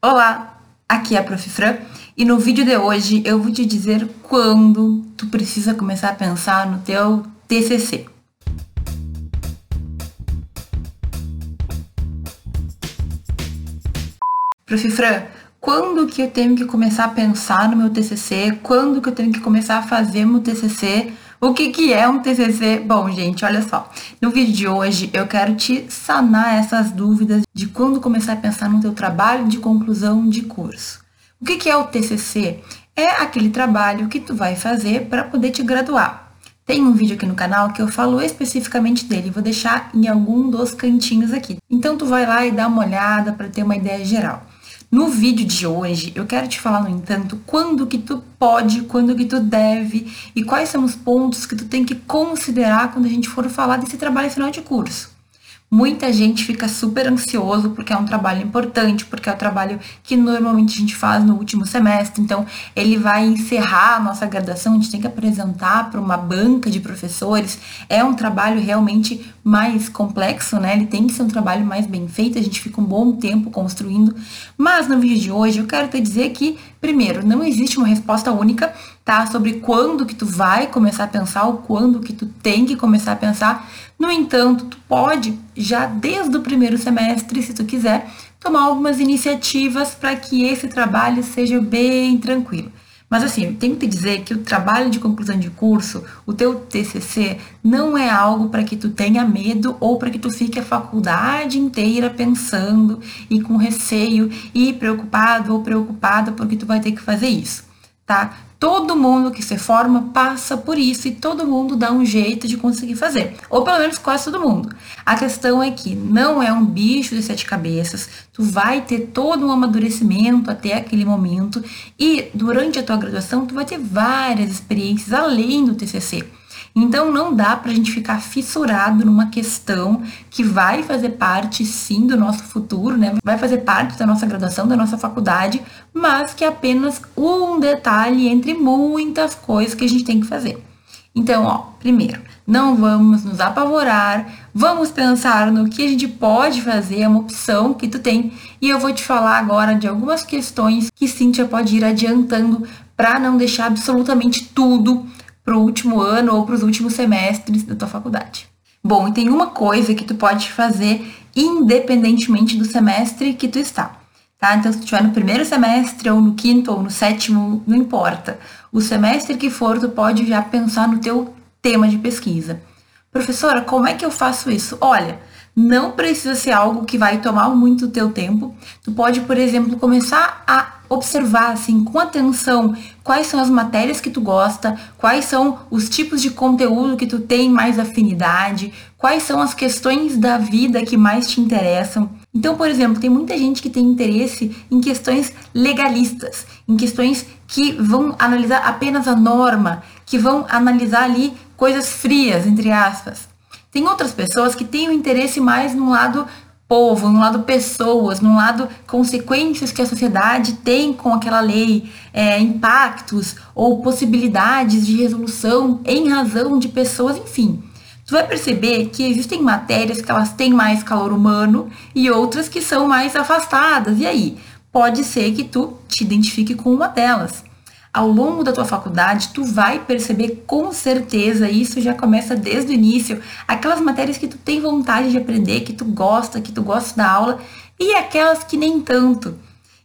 Olá, aqui é a Prof. Fran e no vídeo de hoje eu vou te dizer quando tu precisa começar a pensar no teu TCC. Prof. Fran, quando que eu tenho que começar a pensar no meu TCC? Quando que eu tenho que começar a fazer meu TCC? O que, que é um TCC? Bom, gente, olha só. No vídeo de hoje eu quero te sanar essas dúvidas de quando começar a pensar no teu trabalho de conclusão de curso. O que, que é o TCC? É aquele trabalho que tu vai fazer para poder te graduar. Tem um vídeo aqui no canal que eu falo especificamente dele, vou deixar em algum dos cantinhos aqui. Então tu vai lá e dá uma olhada para ter uma ideia geral. No vídeo de hoje, eu quero te falar, no entanto, quando que tu pode, quando que tu deve e quais são os pontos que tu tem que considerar quando a gente for falar desse trabalho final de curso. Muita gente fica super ansioso porque é um trabalho importante, porque é o trabalho que normalmente a gente faz no último semestre. Então, ele vai encerrar a nossa graduação, a gente tem que apresentar para uma banca de professores. É um trabalho realmente mais complexo, né? Ele tem que ser um trabalho mais bem feito, a gente fica um bom tempo construindo. Mas no vídeo de hoje eu quero te dizer que, primeiro, não existe uma resposta única, tá? Sobre quando que tu vai começar a pensar ou quando que tu tem que começar a pensar no entanto, tu pode, já desde o primeiro semestre, se tu quiser, tomar algumas iniciativas para que esse trabalho seja bem tranquilo. Mas assim, tenho que te dizer que o trabalho de conclusão de curso, o teu TCC, não é algo para que tu tenha medo ou para que tu fique a faculdade inteira pensando e com receio e preocupado ou preocupada porque tu vai ter que fazer isso, tá? Todo mundo que se forma passa por isso e todo mundo dá um jeito de conseguir fazer, ou pelo menos quase todo mundo. A questão é que não é um bicho de sete cabeças, tu vai ter todo um amadurecimento até aquele momento e durante a tua graduação tu vai ter várias experiências além do TCC. Então não dá para a gente ficar fissurado numa questão que vai fazer parte sim do nosso futuro, né? Vai fazer parte da nossa graduação, da nossa faculdade, mas que é apenas um detalhe entre muitas coisas que a gente tem que fazer. Então, ó, primeiro, não vamos nos apavorar, vamos pensar no que a gente pode fazer, é uma opção que tu tem, e eu vou te falar agora de algumas questões que Cíntia pode ir adiantando para não deixar absolutamente tudo para o último ano ou para os últimos semestres da tua faculdade. Bom, e tem uma coisa que tu pode fazer independentemente do semestre que tu está. Tá? Então, se tu estiver no primeiro semestre, ou no quinto, ou no sétimo, não importa. O semestre que for, tu pode já pensar no teu tema de pesquisa. Professora, como é que eu faço isso? Olha, não precisa ser algo que vai tomar muito do teu tempo. Tu pode, por exemplo, começar a observar assim com atenção quais são as matérias que tu gosta, quais são os tipos de conteúdo que tu tem mais afinidade, quais são as questões da vida que mais te interessam. Então, por exemplo, tem muita gente que tem interesse em questões legalistas, em questões que vão analisar apenas a norma, que vão analisar ali coisas frias, entre aspas. Tem outras pessoas que têm o interesse mais no lado povo, num lado pessoas, num lado consequências que a sociedade tem com aquela lei, é, impactos ou possibilidades de resolução em razão de pessoas, enfim. Tu vai perceber que existem matérias que elas têm mais calor humano e outras que são mais afastadas. E aí, pode ser que tu te identifique com uma delas ao longo da tua faculdade, tu vai perceber com certeza, isso já começa desde o início, aquelas matérias que tu tem vontade de aprender, que tu gosta, que tu gosta da aula, e aquelas que nem tanto.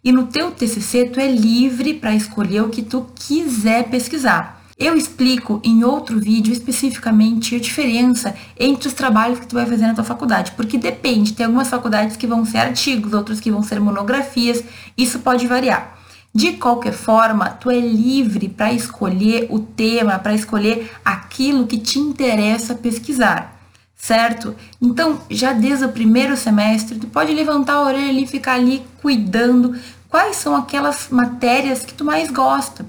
E no teu TCC, tu é livre para escolher o que tu quiser pesquisar. Eu explico em outro vídeo especificamente a diferença entre os trabalhos que tu vai fazer na tua faculdade, porque depende, tem algumas faculdades que vão ser artigos, outras que vão ser monografias, isso pode variar. De qualquer forma, tu é livre para escolher o tema, para escolher aquilo que te interessa pesquisar, certo? Então, já desde o primeiro semestre, tu pode levantar a orelha e ficar ali cuidando quais são aquelas matérias que tu mais gosta.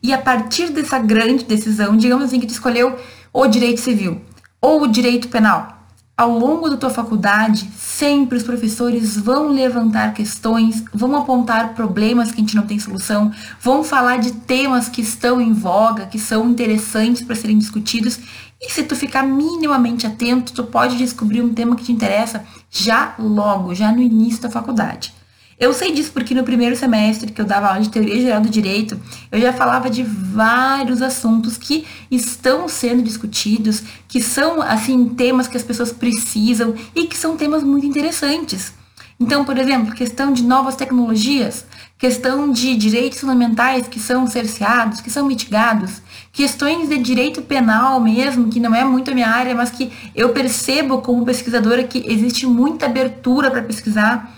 E a partir dessa grande decisão, digamos assim que tu escolheu o direito civil ou o direito penal, ao longo da tua faculdade, sempre os professores vão levantar questões, vão apontar problemas que a gente não tem solução, vão falar de temas que estão em voga, que são interessantes para serem discutidos. E se tu ficar minimamente atento, tu pode descobrir um tema que te interessa já logo, já no início da faculdade. Eu sei disso porque no primeiro semestre que eu dava aula de teoria geral do direito, eu já falava de vários assuntos que estão sendo discutidos, que são assim temas que as pessoas precisam e que são temas muito interessantes. Então, por exemplo, questão de novas tecnologias, questão de direitos fundamentais que são cerceados, que são mitigados, questões de direito penal mesmo, que não é muito a minha área, mas que eu percebo como pesquisadora que existe muita abertura para pesquisar.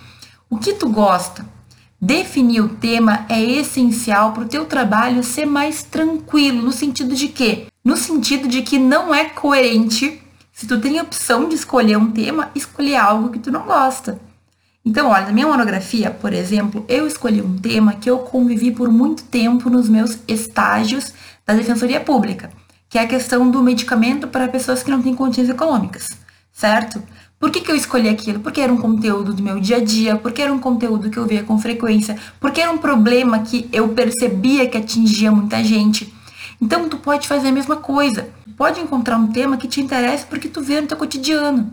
O que tu gosta? Definir o tema é essencial para o teu trabalho ser mais tranquilo, no sentido de quê? No sentido de que não é coerente se tu tem a opção de escolher um tema, escolher algo que tu não gosta. Então, olha, na minha monografia, por exemplo, eu escolhi um tema que eu convivi por muito tempo nos meus estágios da Defensoria Pública, que é a questão do medicamento para pessoas que não têm condições econômicas, certo? Por que, que eu escolhi aquilo? Porque era um conteúdo do meu dia a dia, porque era um conteúdo que eu via com frequência, porque era um problema que eu percebia que atingia muita gente. Então, tu pode fazer a mesma coisa. Pode encontrar um tema que te interessa porque tu vê no teu cotidiano.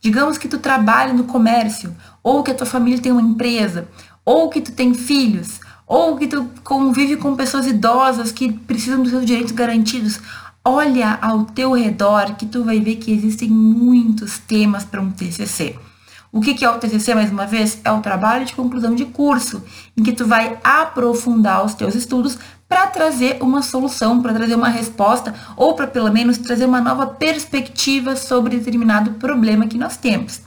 Digamos que tu trabalha no comércio, ou que a tua família tem uma empresa, ou que tu tem filhos, ou que tu convive com pessoas idosas que precisam dos seus direitos garantidos. Olha ao teu redor que tu vai ver que existem muitos temas para um TCC. O que é o TCC, mais uma vez? É o trabalho de conclusão de curso, em que tu vai aprofundar os teus estudos para trazer uma solução, para trazer uma resposta, ou para pelo menos trazer uma nova perspectiva sobre determinado problema que nós temos.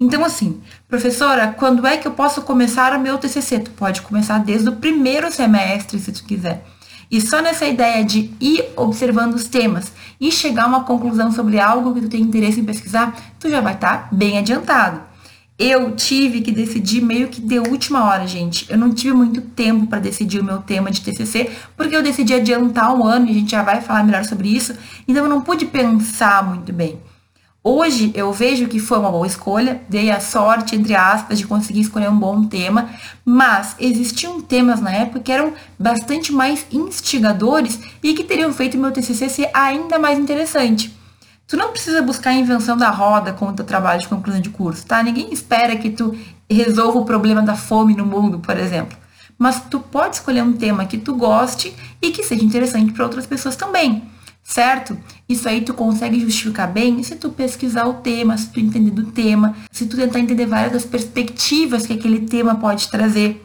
Então, assim, professora, quando é que eu posso começar o meu TCC? Tu pode começar desde o primeiro semestre, se tu quiser. E só nessa ideia de ir observando os temas e chegar a uma conclusão sobre algo que tu tem interesse em pesquisar, tu já vai estar tá bem adiantado. Eu tive que decidir meio que de última hora, gente. Eu não tive muito tempo para decidir o meu tema de TCC, porque eu decidi adiantar um ano e a gente já vai falar melhor sobre isso. Então eu não pude pensar muito bem. Hoje eu vejo que foi uma boa escolha, dei a sorte, entre aspas, de conseguir escolher um bom tema, mas existiam temas na época que eram bastante mais instigadores e que teriam feito meu TCC ser ainda mais interessante. Tu não precisa buscar a invenção da roda com o teu trabalho de conclusão de curso, tá? Ninguém espera que tu resolva o problema da fome no mundo, por exemplo. Mas tu pode escolher um tema que tu goste e que seja interessante para outras pessoas também certo? Isso aí tu consegue justificar bem se tu pesquisar o tema, se tu entender do tema, se tu tentar entender várias das perspectivas que aquele tema pode trazer.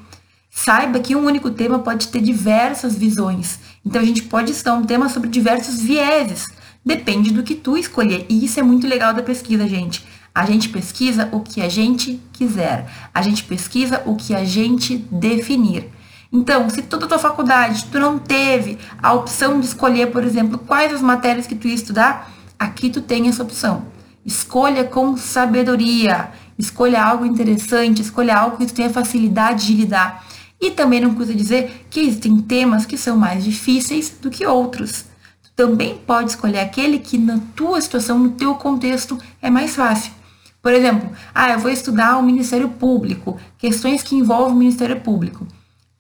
Saiba que um único tema pode ter diversas visões. Então a gente pode estudar um tema sobre diversos vieses. Depende do que tu escolher. E isso é muito legal da pesquisa, gente. A gente pesquisa o que a gente quiser. A gente pesquisa o que a gente definir. Então, se toda a tua faculdade tu não teve a opção de escolher, por exemplo, quais as matérias que tu ia estudar, aqui tu tem essa opção. Escolha com sabedoria, escolha algo interessante, escolha algo que tu tenha facilidade de lidar. E também não custa dizer que existem temas que são mais difíceis do que outros. Tu também pode escolher aquele que na tua situação, no teu contexto, é mais fácil. Por exemplo, ah, eu vou estudar o Ministério Público, questões que envolvem o Ministério Público.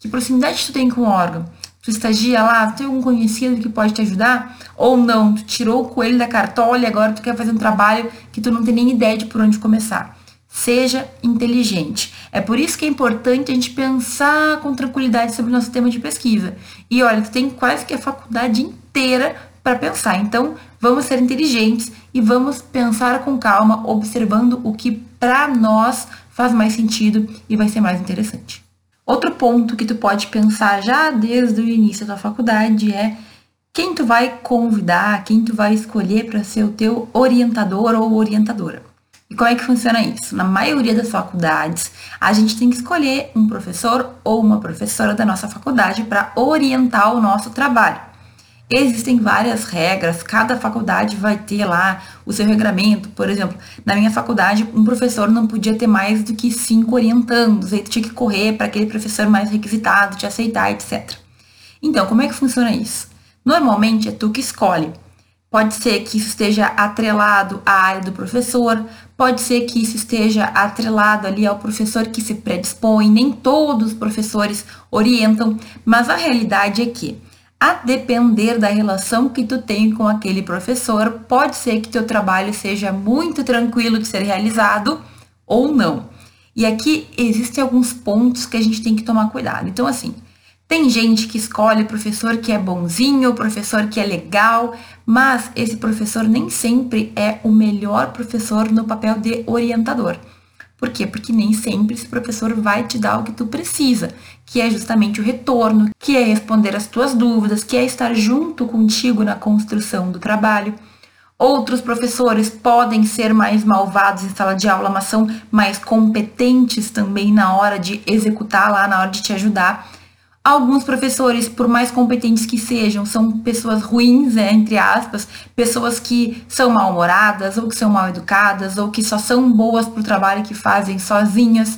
Que proximidade tu tem com o órgão? Tu estagia lá, tu tem algum conhecido que pode te ajudar? Ou não, tu tirou o coelho da cartola e agora tu quer fazer um trabalho que tu não tem nem ideia de por onde começar. Seja inteligente. É por isso que é importante a gente pensar com tranquilidade sobre o nosso tema de pesquisa. E olha, tu tem quase que a faculdade inteira para pensar. Então, vamos ser inteligentes e vamos pensar com calma, observando o que para nós faz mais sentido e vai ser mais interessante. Outro ponto que tu pode pensar já desde o início da faculdade é quem tu vai convidar, quem tu vai escolher para ser o teu orientador ou orientadora. E como é que funciona isso? Na maioria das faculdades, a gente tem que escolher um professor ou uma professora da nossa faculdade para orientar o nosso trabalho. Existem várias regras, cada faculdade vai ter lá o seu regramento. Por exemplo, na minha faculdade, um professor não podia ter mais do que cinco orientandos, tu tinha que correr para aquele professor mais requisitado, te aceitar, etc. Então, como é que funciona isso? Normalmente é tu que escolhe. Pode ser que isso esteja atrelado à área do professor, pode ser que isso esteja atrelado ali ao professor que se predispõe, nem todos os professores orientam, mas a realidade é que a depender da relação que tu tem com aquele professor, pode ser que teu trabalho seja muito tranquilo de ser realizado ou não. E aqui existem alguns pontos que a gente tem que tomar cuidado. Então, assim, tem gente que escolhe professor que é bonzinho, professor que é legal, mas esse professor nem sempre é o melhor professor no papel de orientador. Por quê? Porque nem sempre esse professor vai te dar o que tu precisa, que é justamente o retorno, que é responder as tuas dúvidas, que é estar junto contigo na construção do trabalho. Outros professores podem ser mais malvados em sala de aula, mas são mais competentes também na hora de executar lá, na hora de te ajudar. Alguns professores, por mais competentes que sejam, são pessoas ruins, né, entre aspas, pessoas que são mal-humoradas, ou que são mal educadas, ou que só são boas para o trabalho que fazem sozinhas.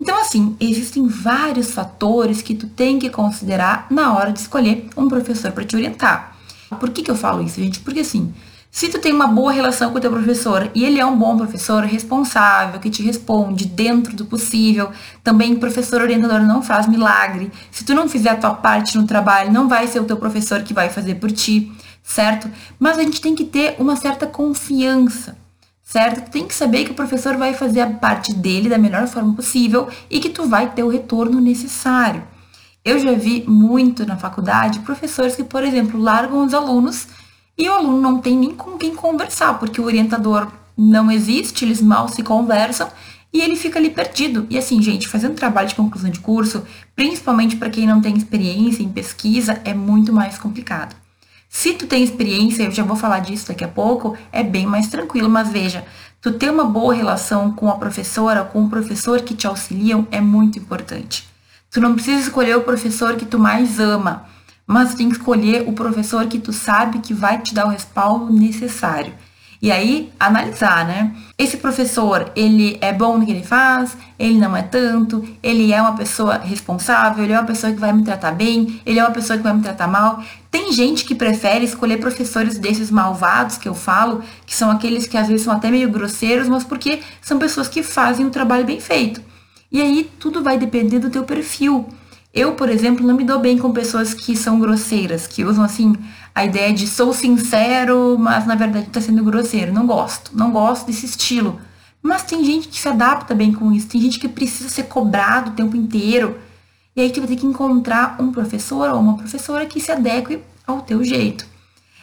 Então, assim, existem vários fatores que tu tem que considerar na hora de escolher um professor para te orientar. Por que, que eu falo isso, gente? Porque assim, se tu tem uma boa relação com o teu professor e ele é um bom professor, responsável, que te responde dentro do possível, também professor orientador não faz milagre. Se tu não fizer a tua parte no trabalho, não vai ser o teu professor que vai fazer por ti, certo? Mas a gente tem que ter uma certa confiança, certo? Tu tem que saber que o professor vai fazer a parte dele da melhor forma possível e que tu vai ter o retorno necessário. Eu já vi muito na faculdade professores que, por exemplo, largam os alunos e o aluno não tem nem com quem conversar, porque o orientador não existe, eles mal se conversam e ele fica ali perdido. E assim, gente, fazendo trabalho de conclusão de curso, principalmente para quem não tem experiência em pesquisa, é muito mais complicado. Se tu tem experiência, eu já vou falar disso daqui a pouco, é bem mais tranquilo, mas veja, tu ter uma boa relação com a professora, com o professor que te auxiliam é muito importante. Tu não precisa escolher o professor que tu mais ama mas tem que escolher o professor que tu sabe que vai te dar o respaldo necessário. E aí, analisar, né? Esse professor, ele é bom no que ele faz, ele não é tanto, ele é uma pessoa responsável, ele é uma pessoa que vai me tratar bem, ele é uma pessoa que vai me tratar mal. Tem gente que prefere escolher professores desses malvados que eu falo, que são aqueles que às vezes são até meio grosseiros, mas porque são pessoas que fazem o trabalho bem feito. E aí, tudo vai depender do teu perfil. Eu, por exemplo, não me dou bem com pessoas que são grosseiras, que usam assim a ideia de sou sincero, mas na verdade está sendo grosseiro. Não gosto, não gosto desse estilo. Mas tem gente que se adapta bem com isso, tem gente que precisa ser cobrado o tempo inteiro. E aí tu vai ter que encontrar um professor ou uma professora que se adeque ao teu jeito.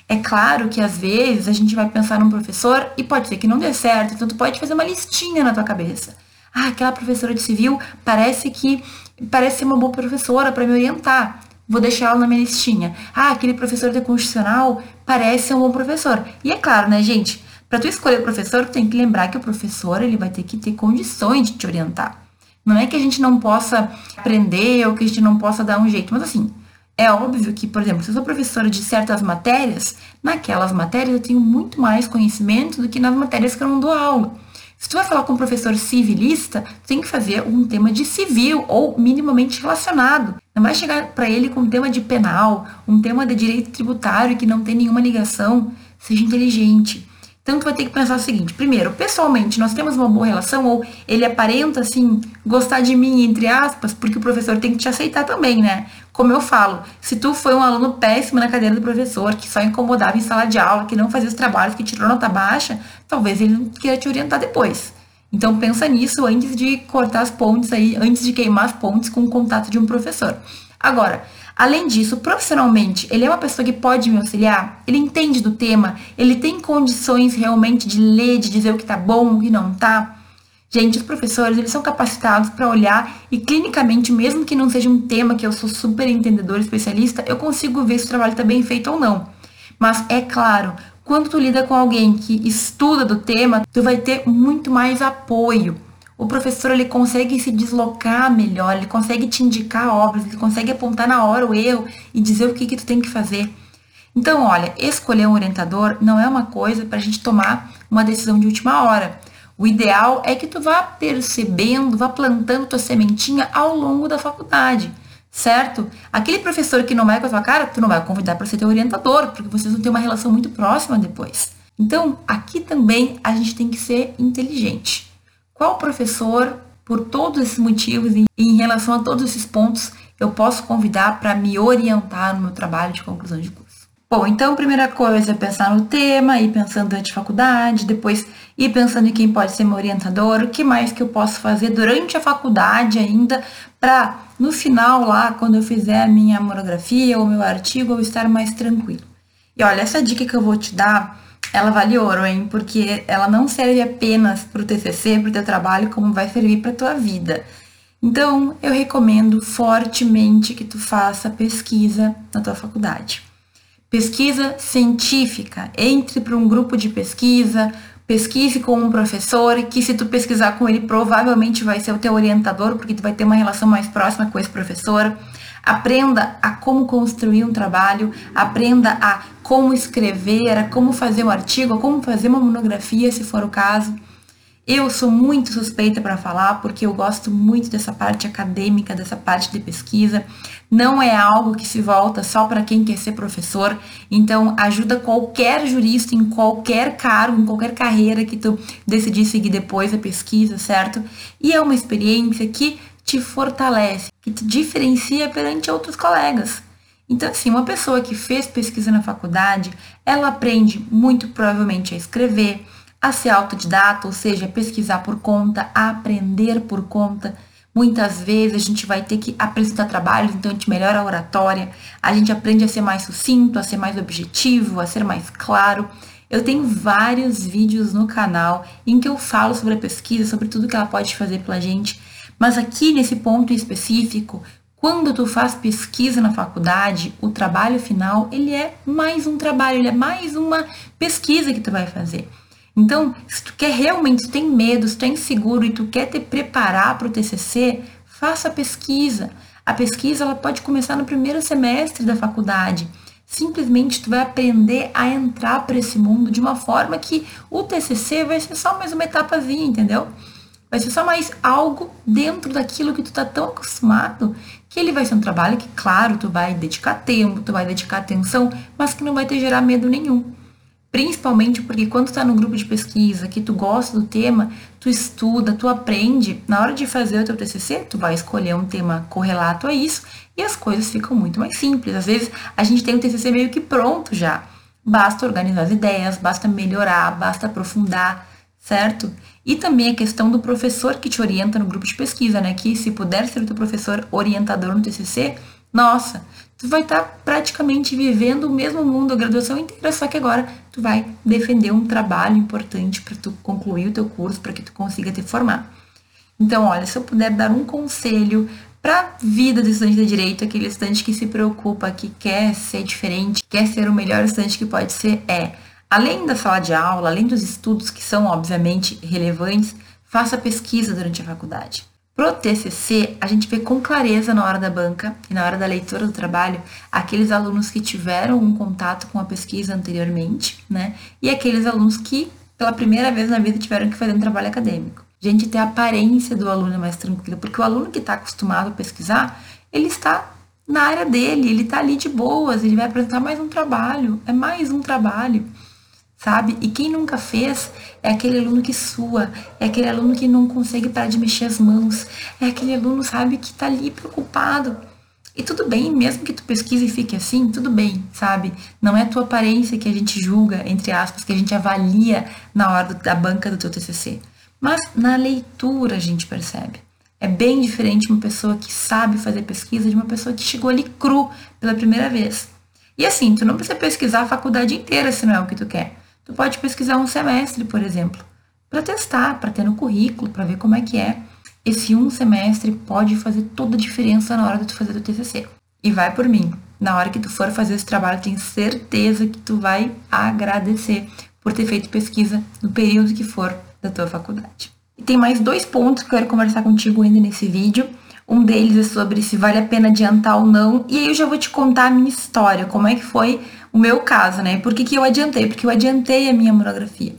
É claro que às vezes a gente vai pensar num professor e pode ser que não dê certo, então tu pode fazer uma listinha na tua cabeça. Ah, aquela professora de civil parece que parece ser uma boa professora para me orientar. Vou deixar ela na minha listinha. Ah, aquele professor de constitucional parece ser um bom professor. E é claro, né, gente? Para tu escolher o professor, tu tem que lembrar que o professor ele vai ter que ter condições de te orientar. Não é que a gente não possa aprender ou que a gente não possa dar um jeito, mas assim, é óbvio que, por exemplo, se eu sou professora de certas matérias, naquelas matérias eu tenho muito mais conhecimento do que nas matérias que eu não dou aula. Se tu vai falar com um professor civilista, tu tem que fazer um tema de civil ou minimamente relacionado. Não vai chegar para ele com um tema de penal, um tema de direito tributário que não tem nenhuma ligação. Seja inteligente. Então vai ter que pensar o seguinte: primeiro, pessoalmente, nós temos uma boa relação ou ele aparenta assim gostar de mim entre aspas, porque o professor tem que te aceitar também, né? Como eu falo, se tu foi um aluno péssimo na cadeira do professor, que só incomodava em sala de aula, que não fazia os trabalhos, que tirou nota baixa, talvez ele não queira te orientar depois. Então pensa nisso antes de cortar as pontes aí, antes de queimar as pontes com o contato de um professor. Agora, além disso, profissionalmente, ele é uma pessoa que pode me auxiliar? Ele entende do tema? Ele tem condições realmente de ler, de dizer o que tá bom, o que não tá? Gente, os professores, eles são capacitados para olhar e clinicamente, mesmo que não seja um tema que eu sou super entendedor, especialista, eu consigo ver se o trabalho está bem feito ou não. Mas é claro, quando tu lida com alguém que estuda do tema, tu vai ter muito mais apoio. O professor ele consegue se deslocar melhor, ele consegue te indicar obras, ele consegue apontar na hora o erro e dizer o que, que tu tem que fazer. Então, olha, escolher um orientador não é uma coisa para a gente tomar uma decisão de última hora. O ideal é que tu vá percebendo, vá plantando tua sementinha ao longo da faculdade, certo? Aquele professor que não vai com a tua cara, tu não vai convidar para ser teu orientador, porque vocês vão ter uma relação muito próxima depois. Então, aqui também a gente tem que ser inteligente. Qual professor, por todos esses motivos e em relação a todos esses pontos, eu posso convidar para me orientar no meu trabalho de conclusão de curso? Bom, então, primeira coisa é pensar no tema, ir pensando durante a faculdade, depois ir pensando em quem pode ser meu orientador, o que mais que eu posso fazer durante a faculdade ainda, para no final lá, quando eu fizer a minha monografia ou meu artigo, eu estar mais tranquilo. E olha, essa dica que eu vou te dar, ela vale ouro, hein? Porque ela não serve apenas para o TCC, para o teu trabalho, como vai servir para tua vida. Então, eu recomendo fortemente que tu faça pesquisa na tua faculdade. Pesquisa científica. Entre para um grupo de pesquisa, pesquise com um professor que se tu pesquisar com ele provavelmente vai ser o teu orientador, porque tu vai ter uma relação mais próxima com esse professor. Aprenda a como construir um trabalho, aprenda a como escrever, a como fazer um artigo, a como fazer uma monografia, se for o caso. Eu sou muito suspeita para falar porque eu gosto muito dessa parte acadêmica, dessa parte de pesquisa. Não é algo que se volta só para quem quer ser professor. Então, ajuda qualquer jurista em qualquer cargo, em qualquer carreira que tu decidir seguir depois a pesquisa, certo? E é uma experiência que te fortalece, que te diferencia perante outros colegas. Então, assim, uma pessoa que fez pesquisa na faculdade, ela aprende muito provavelmente a escrever, a ser autodidata, ou seja, pesquisar por conta, a aprender por conta. Muitas vezes a gente vai ter que apresentar trabalhos, então a gente melhora a oratória, a gente aprende a ser mais sucinto, a ser mais objetivo, a ser mais claro. Eu tenho vários vídeos no canal em que eu falo sobre a pesquisa, sobre tudo que ela pode fazer pela gente, mas aqui nesse ponto específico, quando tu faz pesquisa na faculdade, o trabalho final, ele é mais um trabalho, ele é mais uma pesquisa que tu vai fazer. Então, se tu quer realmente, se tem medo, se tu é inseguro e tu quer te preparar para o TCC, faça a pesquisa. A pesquisa ela pode começar no primeiro semestre da faculdade. Simplesmente tu vai aprender a entrar para esse mundo de uma forma que o TCC vai ser só mais uma etapazinha, entendeu? Vai ser só mais algo dentro daquilo que tu tá tão acostumado que ele vai ser um trabalho que, claro, tu vai dedicar tempo, tu vai dedicar atenção, mas que não vai te gerar medo nenhum. Principalmente porque quando tu tá no grupo de pesquisa, que tu gosta do tema, tu estuda, tu aprende, na hora de fazer o teu TCC, tu vai escolher um tema correlato a isso e as coisas ficam muito mais simples. Às vezes a gente tem o TCC meio que pronto já. Basta organizar as ideias, basta melhorar, basta aprofundar, certo? E também a questão do professor que te orienta no grupo de pesquisa, né? Que se puder ser o teu professor orientador no TCC, nossa, tu vai estar tá praticamente vivendo o mesmo mundo a graduação inteira, só que agora tu vai defender um trabalho importante para tu concluir o teu curso, para que tu consiga te formar. Então, olha, se eu puder dar um conselho para a vida do estudante de direito, aquele estudante que se preocupa, que quer ser diferente, quer ser o melhor estudante que pode ser, é, além da sala de aula, além dos estudos que são obviamente relevantes, faça pesquisa durante a faculdade. Pro TCC, a gente vê com clareza na hora da banca e na hora da leitura do trabalho aqueles alunos que tiveram um contato com a pesquisa anteriormente, né? E aqueles alunos que, pela primeira vez na vida, tiveram que fazer um trabalho acadêmico. A gente tem a aparência do aluno mais tranquilo, porque o aluno que está acostumado a pesquisar, ele está na área dele, ele está ali de boas, ele vai apresentar mais um trabalho, é mais um trabalho sabe? E quem nunca fez é aquele aluno que sua, é aquele aluno que não consegue parar de mexer as mãos, é aquele aluno, sabe, que tá ali preocupado. E tudo bem, mesmo que tu pesquise e fique assim, tudo bem, sabe? Não é tua aparência que a gente julga, entre aspas, que a gente avalia na hora da banca do teu TCC. Mas na leitura a gente percebe. É bem diferente uma pessoa que sabe fazer pesquisa de uma pessoa que chegou ali cru pela primeira vez. E assim, tu não precisa pesquisar a faculdade inteira se não é o que tu quer. Tu pode pesquisar um semestre, por exemplo, para testar, para ter no currículo, para ver como é que é. Esse um semestre pode fazer toda a diferença na hora de tu fazer o TCC. E vai por mim. Na hora que tu for fazer esse trabalho, tenho certeza que tu vai agradecer por ter feito pesquisa no período que for da tua faculdade. E tem mais dois pontos que eu quero conversar contigo ainda nesse vídeo. Um deles é sobre se vale a pena adiantar ou não. E aí eu já vou te contar a minha história, como é que foi o meu caso, né? Por que, que eu adiantei? Porque eu adiantei a minha monografia.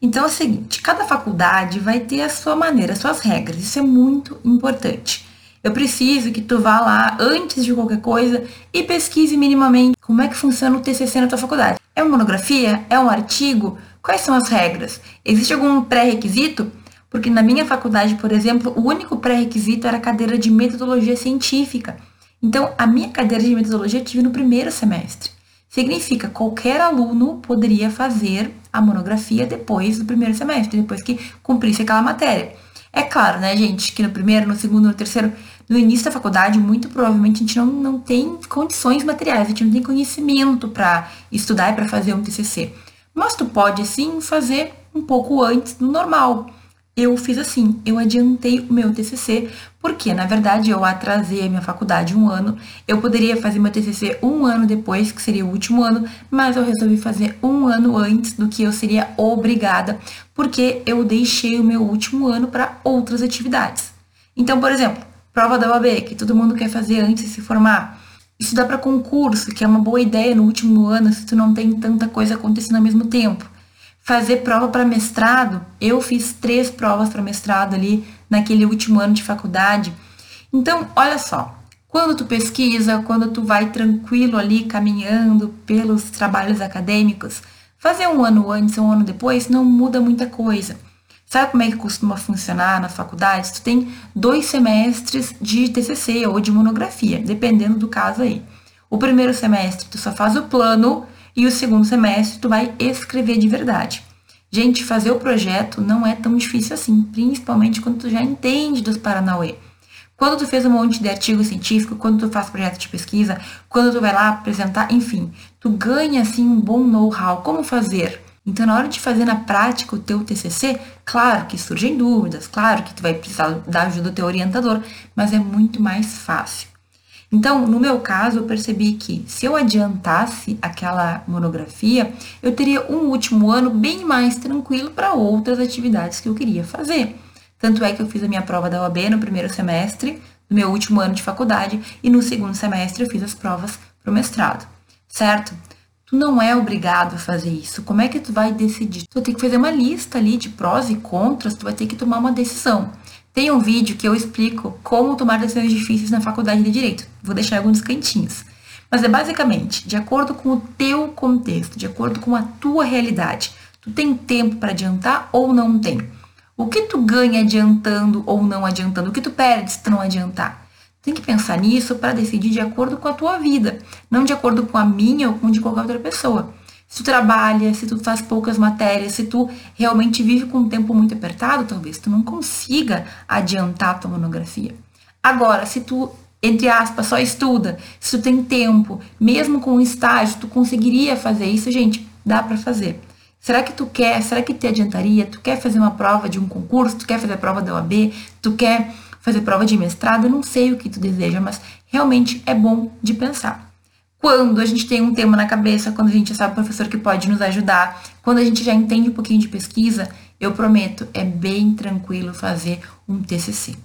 Então é o seguinte, cada faculdade vai ter a sua maneira, as suas regras. Isso é muito importante. Eu preciso que tu vá lá antes de qualquer coisa e pesquise minimamente como é que funciona o TCC na tua faculdade. É uma monografia? É um artigo? Quais são as regras? Existe algum pré-requisito? Porque na minha faculdade, por exemplo, o único pré-requisito era a cadeira de metodologia científica. Então, a minha cadeira de metodologia eu tive no primeiro semestre. Significa qualquer aluno poderia fazer a monografia depois do primeiro semestre, depois que cumprisse aquela matéria. É claro, né, gente, que no primeiro, no segundo, no terceiro, no início da faculdade, muito provavelmente a gente não, não tem condições materiais, a gente não tem conhecimento para estudar e para fazer um TCC. Mas tu pode sim fazer um pouco antes do normal eu fiz assim, eu adiantei o meu TCC, porque na verdade eu atrasei a minha faculdade um ano. Eu poderia fazer meu TCC um ano depois, que seria o último ano, mas eu resolvi fazer um ano antes do que eu seria obrigada, porque eu deixei o meu último ano para outras atividades. Então, por exemplo, prova da OAB, que todo mundo quer fazer antes de se formar. Estudar para concurso, que é uma boa ideia no último ano, se tu não tem tanta coisa acontecendo ao mesmo tempo fazer prova para mestrado. Eu fiz três provas para mestrado ali naquele último ano de faculdade. Então, olha só, quando tu pesquisa, quando tu vai tranquilo ali caminhando pelos trabalhos acadêmicos, fazer um ano antes ou um ano depois não muda muita coisa. Sabe como é que costuma funcionar nas faculdades? Tu tem dois semestres de TCC ou de monografia, dependendo do caso aí. O primeiro semestre tu só faz o plano e o segundo semestre tu vai escrever de verdade. Gente, fazer o projeto não é tão difícil assim, principalmente quando tu já entende dos Paranauê. Quando tu fez um monte de artigo científico, quando tu faz projeto de pesquisa, quando tu vai lá apresentar, enfim, tu ganha assim um bom know-how, como fazer. Então, na hora de fazer na prática o teu TCC, claro que surgem dúvidas, claro que tu vai precisar da ajuda do teu orientador, mas é muito mais fácil. Então, no meu caso, eu percebi que se eu adiantasse aquela monografia, eu teria um último ano bem mais tranquilo para outras atividades que eu queria fazer. Tanto é que eu fiz a minha prova da OAB no primeiro semestre, no meu último ano de faculdade, e no segundo semestre eu fiz as provas para o mestrado, certo? Tu não é obrigado a fazer isso. Como é que tu vai decidir? Tu vai ter que fazer uma lista ali de prós e contras, tu vai ter que tomar uma decisão. Tem um vídeo que eu explico como tomar decisões difíceis na faculdade de Direito. Vou deixar alguns cantinhos. Mas é basicamente, de acordo com o teu contexto, de acordo com a tua realidade. Tu tem tempo para adiantar ou não tem? O que tu ganha adiantando ou não adiantando? O que tu perde se tu não adiantar? Tem que pensar nisso para decidir de acordo com a tua vida, não de acordo com a minha ou com de qualquer outra pessoa se tu trabalha, se tu faz poucas matérias, se tu realmente vive com um tempo muito apertado, talvez tu não consiga adiantar a tua monografia. Agora, se tu, entre aspas, só estuda, se tu tem tempo, mesmo com um estágio, tu conseguiria fazer isso, gente, dá para fazer. Será que tu quer? Será que te adiantaria? Tu quer fazer uma prova de um concurso? Tu quer fazer a prova da OAB? Tu quer fazer prova de mestrado? Eu não sei o que tu deseja, mas realmente é bom de pensar quando a gente tem um tema na cabeça, quando a gente já sabe o professor que pode nos ajudar, quando a gente já entende um pouquinho de pesquisa, eu prometo, é bem tranquilo fazer um TCC.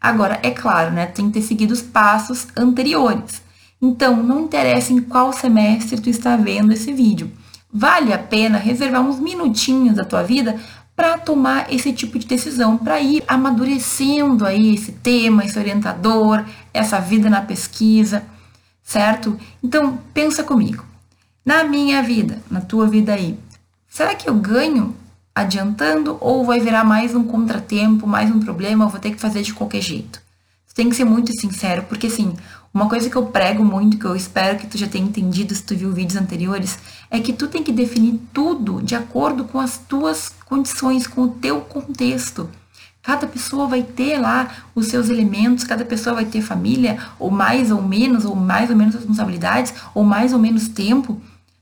Agora, é claro, né, tem que ter seguido os passos anteriores. Então, não interessa em qual semestre tu está vendo esse vídeo. Vale a pena reservar uns minutinhos da tua vida para tomar esse tipo de decisão, para ir amadurecendo aí esse tema, esse orientador, essa vida na pesquisa certo? Então, pensa comigo. Na minha vida, na tua vida aí, será que eu ganho adiantando ou vai virar mais um contratempo, mais um problema, eu vou ter que fazer de qualquer jeito? Tem que ser muito sincero, porque assim, uma coisa que eu prego muito, que eu espero que tu já tenha entendido se tu viu vídeos anteriores, é que tu tem que definir tudo de acordo com as tuas condições, com o teu contexto. Cada pessoa vai ter lá os seus elementos, cada pessoa vai ter família, ou mais ou menos, ou mais ou menos responsabilidades, ou mais ou menos tempo.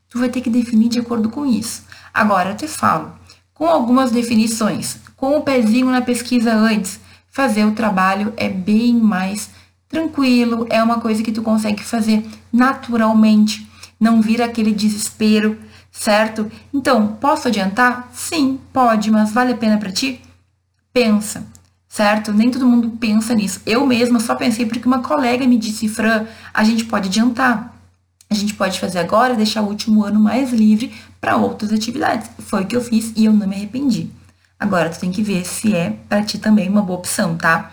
Tu vai ter que definir de acordo com isso. Agora, eu te falo, com algumas definições, com o pezinho na pesquisa antes, fazer o trabalho é bem mais tranquilo, é uma coisa que tu consegue fazer naturalmente, não vira aquele desespero, certo? Então, posso adiantar? Sim, pode, mas vale a pena para ti? Pensa, certo? Nem todo mundo pensa nisso. Eu mesma só pensei porque uma colega me disse, Fran, a gente pode adiantar. A gente pode fazer agora e deixar o último ano mais livre para outras atividades. Foi o que eu fiz e eu não me arrependi. Agora tu tem que ver se é para ti também uma boa opção, tá?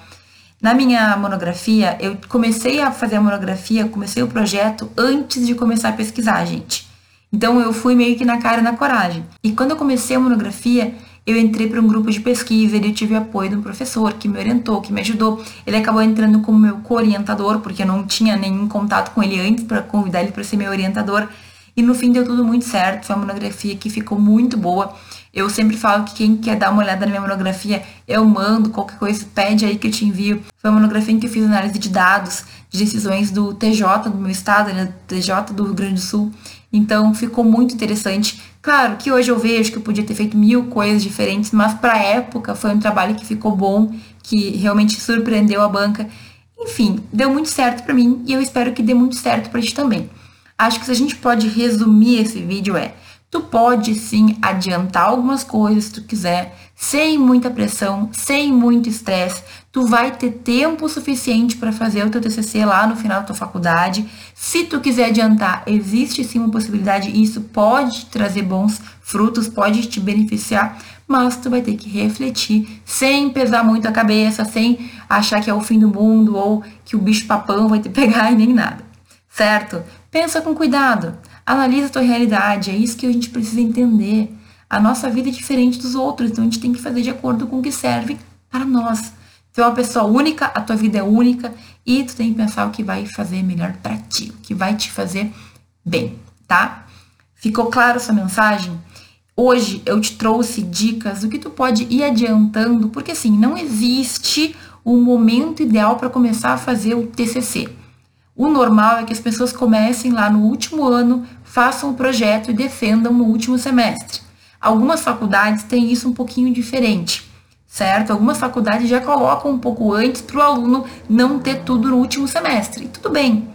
Na minha monografia, eu comecei a fazer a monografia, comecei o projeto antes de começar a pesquisar, gente. Então eu fui meio que na cara e na coragem. E quando eu comecei a monografia, eu entrei para um grupo de pesquisa e eu tive apoio de um professor que me orientou, que me ajudou. Ele acabou entrando como meu co-orientador, porque eu não tinha nenhum contato com ele antes para convidar ele para ser meu orientador. E no fim deu tudo muito certo, foi uma monografia que ficou muito boa. Eu sempre falo que quem quer dar uma olhada na minha monografia, eu mando, qualquer coisa, pede aí que eu te envio. Foi uma monografia em que eu fiz análise de dados, de decisões do TJ do meu estado, né, TJ do Rio Grande do Sul. Então ficou muito interessante. Claro que hoje eu vejo que eu podia ter feito mil coisas diferentes, mas para a época foi um trabalho que ficou bom, que realmente surpreendeu a banca. Enfim, deu muito certo para mim e eu espero que dê muito certo para ti também. Acho que se a gente pode resumir esse vídeo é Tu pode sim adiantar algumas coisas se tu quiser, sem muita pressão, sem muito estresse. Tu vai ter tempo suficiente para fazer o teu TCC lá no final da tua faculdade. Se tu quiser adiantar, existe sim uma possibilidade e isso pode trazer bons frutos, pode te beneficiar, mas tu vai ter que refletir sem pesar muito a cabeça, sem achar que é o fim do mundo ou que o bicho papão vai te pegar e nem nada. Certo? Pensa com cuidado. Analisa a tua realidade, é isso que a gente precisa entender. A nossa vida é diferente dos outros, então a gente tem que fazer de acordo com o que serve para nós. Tu é uma pessoa única, a tua vida é única e tu tem que pensar o que vai fazer melhor para ti, o que vai te fazer bem, tá? Ficou claro essa mensagem? Hoje eu te trouxe dicas do que tu pode ir adiantando, porque assim, não existe um momento ideal para começar a fazer o TCC. O normal é que as pessoas comecem lá no último ano, façam o projeto e defendam no último semestre. Algumas faculdades têm isso um pouquinho diferente, certo? Algumas faculdades já colocam um pouco antes para o aluno não ter tudo no último semestre. tudo bem.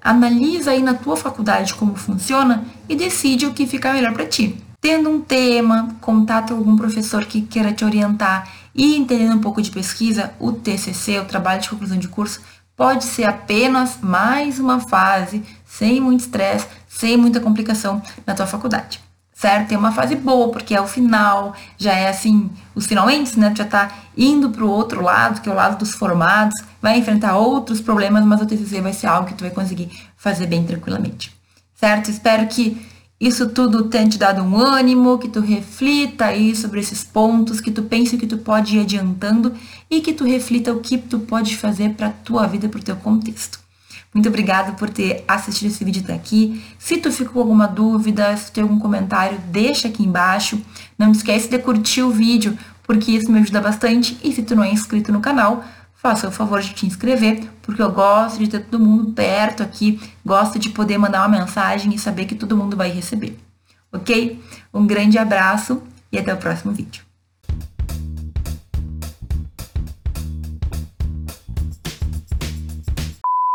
Analisa aí na tua faculdade como funciona e decide o que fica melhor para ti. Tendo um tema, contato algum professor que queira te orientar e entendendo um pouco de pesquisa, o TCC, o trabalho de conclusão de curso, pode ser apenas mais uma fase, sem muito estresse, sem muita complicação na tua faculdade. Certo? Tem uma fase boa, porque é o final, já é assim, os finalmente, né? Tu já tá indo pro outro lado, que é o lado dos formados, vai enfrentar outros problemas, mas o TCC vai ser algo que tu vai conseguir fazer bem tranquilamente. Certo? Espero que isso tudo tenha te dado um ânimo, que tu reflita aí sobre esses pontos, que tu pense que tu pode ir adiantando e que tu reflita o que tu pode fazer para tua vida, para o teu contexto. Muito obrigada por ter assistido esse vídeo até aqui. Se tu ficou com alguma dúvida, se tu tem algum comentário, deixa aqui embaixo. Não esquece de curtir o vídeo, porque isso me ajuda bastante. E se tu não é inscrito no canal, faça o favor de te inscrever, porque eu gosto de ter todo mundo perto aqui, gosto de poder mandar uma mensagem e saber que todo mundo vai receber. Ok? Um grande abraço e até o próximo vídeo.